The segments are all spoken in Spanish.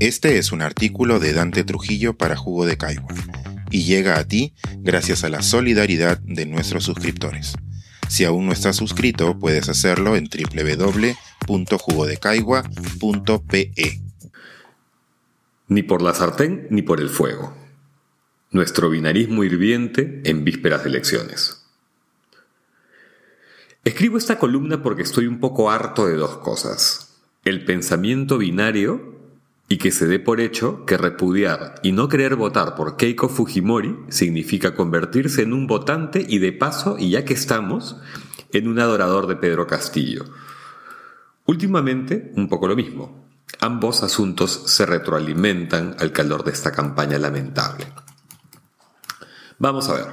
Este es un artículo de Dante Trujillo para Jugo de Caigua y llega a ti gracias a la solidaridad de nuestros suscriptores. Si aún no estás suscrito, puedes hacerlo en www.jugodecaigua.pe. Ni por la sartén ni por el fuego. Nuestro binarismo hirviente en vísperas de elecciones. Escribo esta columna porque estoy un poco harto de dos cosas. El pensamiento binario y que se dé por hecho que repudiar y no querer votar por Keiko Fujimori significa convertirse en un votante y de paso, y ya que estamos, en un adorador de Pedro Castillo. Últimamente, un poco lo mismo. Ambos asuntos se retroalimentan al calor de esta campaña lamentable. Vamos a ver.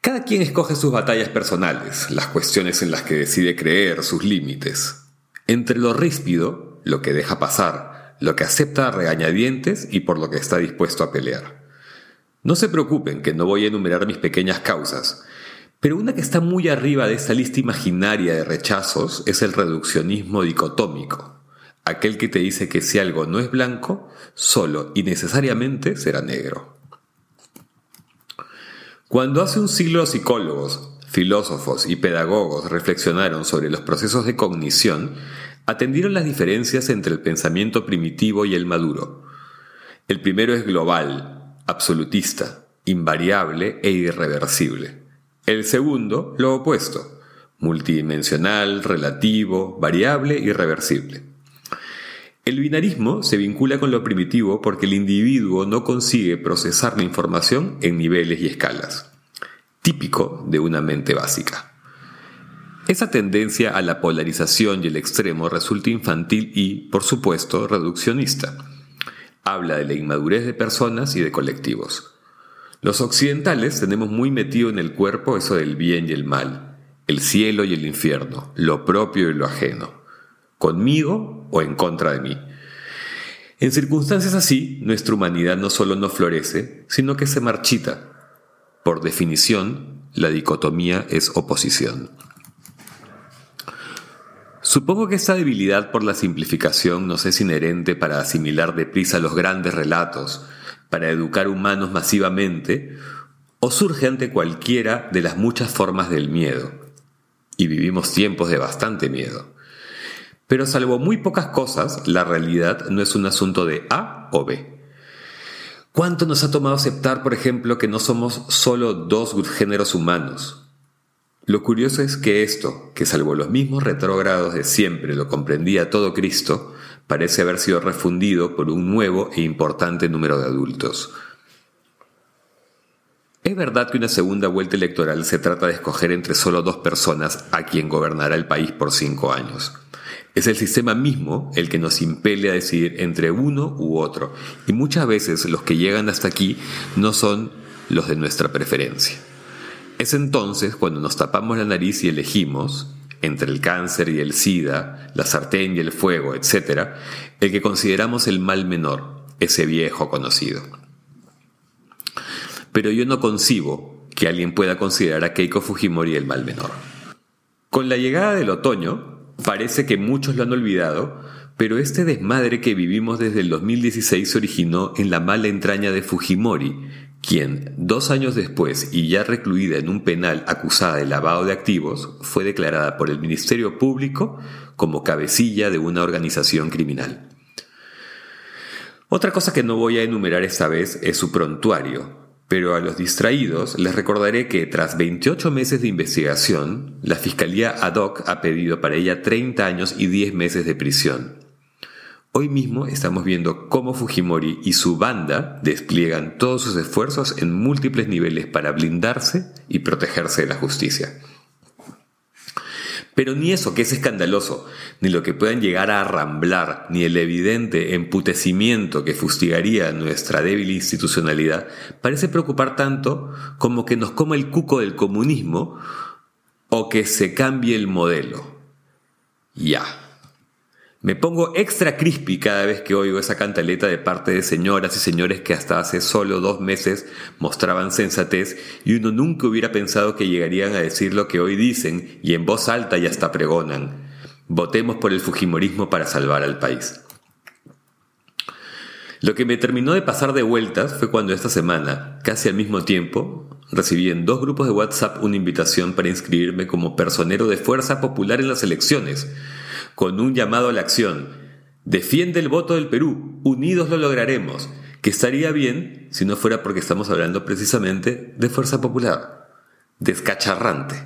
Cada quien escoge sus batallas personales, las cuestiones en las que decide creer, sus límites. Entre lo ríspido, lo que deja pasar, lo que acepta a regañadientes y por lo que está dispuesto a pelear. No se preocupen que no voy a enumerar mis pequeñas causas, pero una que está muy arriba de esta lista imaginaria de rechazos es el reduccionismo dicotómico, aquel que te dice que si algo no es blanco, solo y necesariamente será negro. Cuando hace un siglo psicólogos, filósofos y pedagogos reflexionaron sobre los procesos de cognición, atendieron las diferencias entre el pensamiento primitivo y el maduro. El primero es global, absolutista, invariable e irreversible. El segundo, lo opuesto, multidimensional, relativo, variable y reversible. El binarismo se vincula con lo primitivo porque el individuo no consigue procesar la información en niveles y escalas, típico de una mente básica. Esa tendencia a la polarización y el extremo resulta infantil y, por supuesto, reduccionista. Habla de la inmadurez de personas y de colectivos. Los occidentales tenemos muy metido en el cuerpo eso del bien y el mal, el cielo y el infierno, lo propio y lo ajeno, conmigo o en contra de mí. En circunstancias así, nuestra humanidad no solo no florece, sino que se marchita. Por definición, la dicotomía es oposición. Supongo que esta debilidad por la simplificación nos es inherente para asimilar deprisa los grandes relatos, para educar humanos masivamente, o surge ante cualquiera de las muchas formas del miedo. Y vivimos tiempos de bastante miedo. Pero salvo muy pocas cosas, la realidad no es un asunto de A o B. ¿Cuánto nos ha tomado aceptar, por ejemplo, que no somos solo dos géneros humanos, lo curioso es que esto, que salvo los mismos retrógrados de siempre lo comprendía todo Cristo, parece haber sido refundido por un nuevo e importante número de adultos. Es verdad que una segunda vuelta electoral se trata de escoger entre solo dos personas a quien gobernará el país por cinco años. Es el sistema mismo el que nos impele a decidir entre uno u otro, y muchas veces los que llegan hasta aquí no son los de nuestra preferencia. Es entonces cuando nos tapamos la nariz y elegimos, entre el cáncer y el SIDA, la sartén y el fuego, etc., el que consideramos el mal menor, ese viejo conocido. Pero yo no concibo que alguien pueda considerar a Keiko Fujimori el mal menor. Con la llegada del otoño, parece que muchos lo han olvidado, pero este desmadre que vivimos desde el 2016 se originó en la mala entraña de Fujimori, quien, dos años después y ya recluida en un penal acusada de lavado de activos, fue declarada por el Ministerio Público como cabecilla de una organización criminal. Otra cosa que no voy a enumerar esta vez es su prontuario, pero a los distraídos les recordaré que tras 28 meses de investigación, la Fiscalía ad hoc ha pedido para ella 30 años y 10 meses de prisión. Hoy mismo estamos viendo cómo Fujimori y su banda despliegan todos sus esfuerzos en múltiples niveles para blindarse y protegerse de la justicia. Pero ni eso que es escandaloso, ni lo que puedan llegar a arramblar, ni el evidente emputecimiento que fustigaría nuestra débil institucionalidad, parece preocupar tanto como que nos coma el cuco del comunismo o que se cambie el modelo. Ya. Me pongo extra crispy cada vez que oigo esa cantaleta de parte de señoras y señores que hasta hace solo dos meses mostraban sensatez y uno nunca hubiera pensado que llegarían a decir lo que hoy dicen y en voz alta y hasta pregonan. Votemos por el Fujimorismo para salvar al país. Lo que me terminó de pasar de vueltas fue cuando esta semana, casi al mismo tiempo, recibí en dos grupos de WhatsApp una invitación para inscribirme como personero de Fuerza Popular en las elecciones, con un llamado a la acción. Defiende el voto del Perú, unidos lo lograremos, que estaría bien si no fuera porque estamos hablando precisamente de Fuerza Popular. Descacharrante.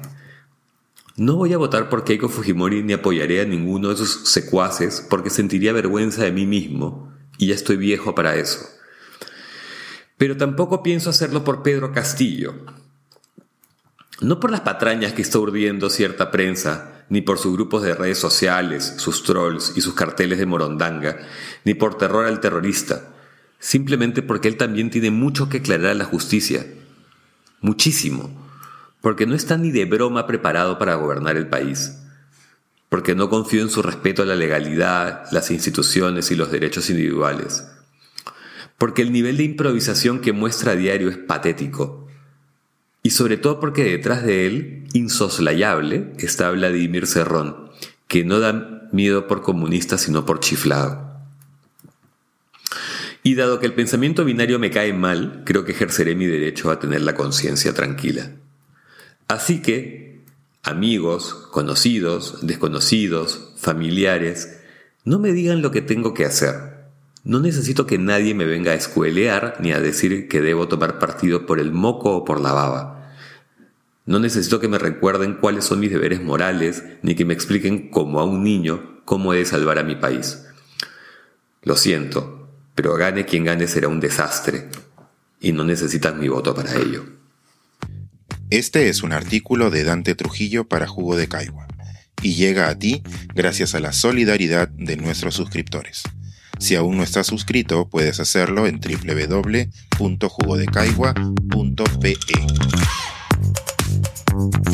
No voy a votar por Keiko Fujimori ni apoyaré a ninguno de sus secuaces porque sentiría vergüenza de mí mismo y ya estoy viejo para eso. Pero tampoco pienso hacerlo por Pedro Castillo. No por las patrañas que está urdiendo cierta prensa, ni por sus grupos de redes sociales, sus trolls y sus carteles de morondanga, ni por terror al terrorista, simplemente porque él también tiene mucho que aclarar a la justicia. Muchísimo. Porque no está ni de broma preparado para gobernar el país, porque no confío en su respeto a la legalidad, las instituciones y los derechos individuales, porque el nivel de improvisación que muestra a diario es patético, y sobre todo porque detrás de él, insoslayable, está Vladimir Cerrón, que no da miedo por comunista sino por chiflado. Y dado que el pensamiento binario me cae mal, creo que ejerceré mi derecho a tener la conciencia tranquila. Así que, amigos, conocidos, desconocidos, familiares, no me digan lo que tengo que hacer. No necesito que nadie me venga a escuelear ni a decir que debo tomar partido por el moco o por la baba. No necesito que me recuerden cuáles son mis deberes morales, ni que me expliquen como a un niño cómo he de salvar a mi país. Lo siento, pero gane quien gane será un desastre, y no necesitan mi voto para ello. Este es un artículo de Dante Trujillo para Jugo de Caigua y llega a ti gracias a la solidaridad de nuestros suscriptores. Si aún no estás suscrito, puedes hacerlo en www.jugodecaigua.pe. Thank you.